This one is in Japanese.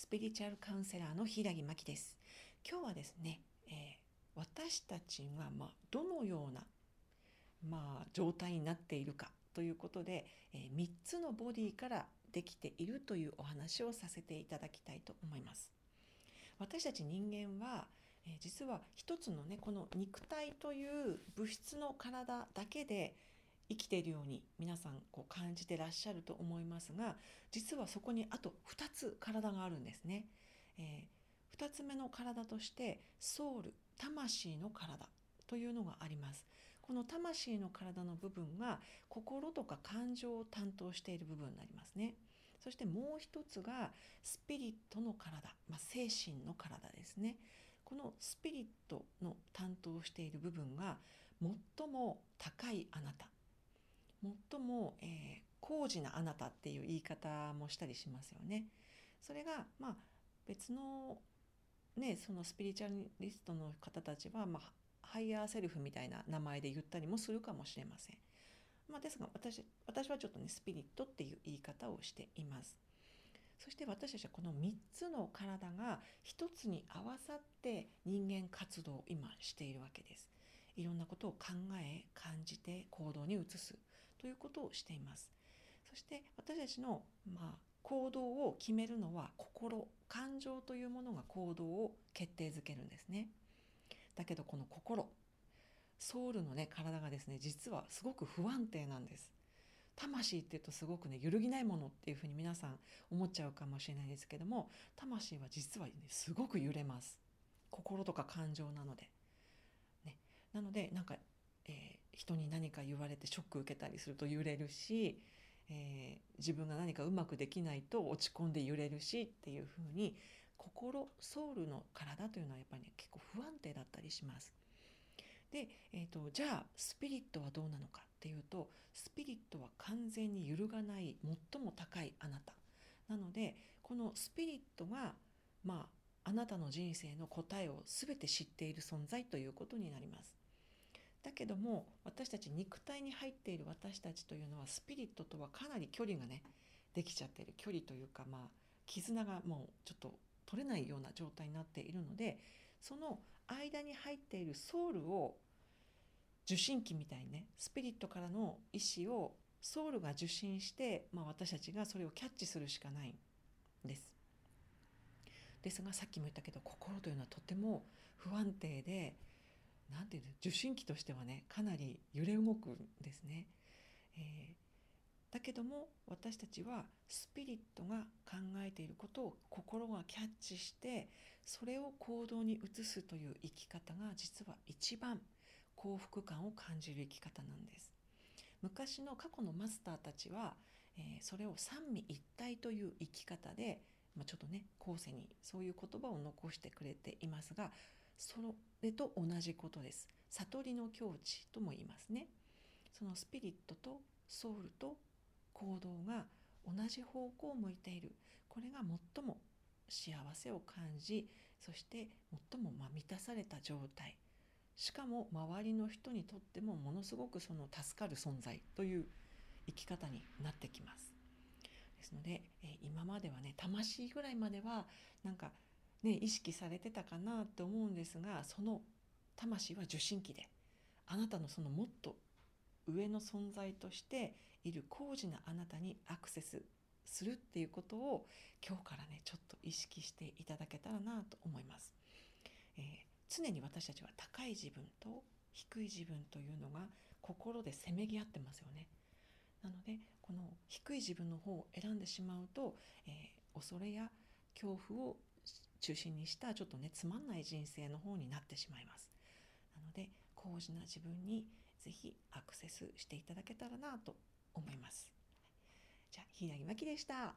スピリチュアルカウンセラーの平木真希です。今日はですね、えー私たちがまあどのようなまあ状態になっているかということで、え3つのボディからできているというお話をさせていただきたいと思います。私たち人間は、えー実は一つのねこの肉体という物質の体だけで生きているように皆さんこう感じてらっしゃると思いますが実はそこにあと2つ体があるんですね。え2つ目の体としてソウル魂の体というのがあります。この魂の体の部分が心とか感情を担当している部分になりますね。そしてもう一つがスピリットの体、まあ、精神の体ですね。このスピリットの担当している部分が最も高いあなた最も、えー高次なあなたっていう言い方もしたりしますよね。それがまあ別のねそのスピリチュアリストの方たちは、まあ、ハイヤーセルフみたいな名前で言ったりもするかもしれません。まあ、ですが私私はちょっとねスピリットっていう言い方をしています。そして私たちはこの3つの体が一つに合わさって人間活動を今しているわけです。いろんなことを考え感じて行動に移すということをしています。そして私たちの、まあ、行動を決めるのは心感情というものが行動を決定づけるんですね。だけどこの心ソウルのね体がですね実はすごく不安定なんです。魂っていうとすごくね揺るぎないものっていうふうに皆さん思っちゃうかもしれないですけども魂は実はねすごく揺れます心とか感情なので、ね、なのでなんか、人に何か言われてショック受けたりすると揺れるし、えー自分が何かうまくできないと落ち込んで揺れるしっていうふうに心ソウルの体というのはやっぱりね結構不安定だったりします。で、えー、とじゃあスピリットはどうなのかっていうとスピリットは完全に揺るがない最も高いあなたなのでこのスピリットがまああなたの人生の答えを全て知っている存在ということになります。だけども私たち肉体に入っている私たちというのはスピリットとはかなり距離がねできちゃってる距離というかまあ絆がもうちょっと取れないような状態になっているのでその間に入っているソウルを受信機みたいにねスピリットからの意思をソウルが受信して、まあ、私たちがそれをキャッチするしかないんです。ですがさっきも言ったけど心というのはとても不安定でなんていうの受信機としてはねかなり揺れ動くんですね。えーだけども私たちはスピリットが考えていることを心がキャッチしてそれを行動に移すという生き方が実は一番幸福感を感じる生き方なんです。昔の過去のマスターたちは、えーそれを三位一体という生き方で、まあ、ちょっとね後世にそういう言葉を残してくれていますがそれと同じことです。悟りの境地とも言いますね。そのスピリットとソウルと行動が同じ方向を向いているこれが最も幸せを感じそして最もま満たされた状態しかも周りの人にとってもものすごくその助かる存在という生き方になってきます。ですので、え今まではね魂ぐらいまではなんかね意識されてたかなと思うんですがその魂は受信機であなたのそのもっと上の存在としている高次なあなたにアクセスするっていうことを今日からねちょっと意識していただけたらなと思います、えー常に私たちは高い自分と低い自分というのが心でせめぎ合ってますよね。なのでこの低い自分の方を選んでしまうと、えー恐れや恐怖を中心にしたちょっとねつまんない人生の方になってしまいますなので高次な自分にぜひアクセスしていただけたらなと思います。じゃあ、平木真希でした。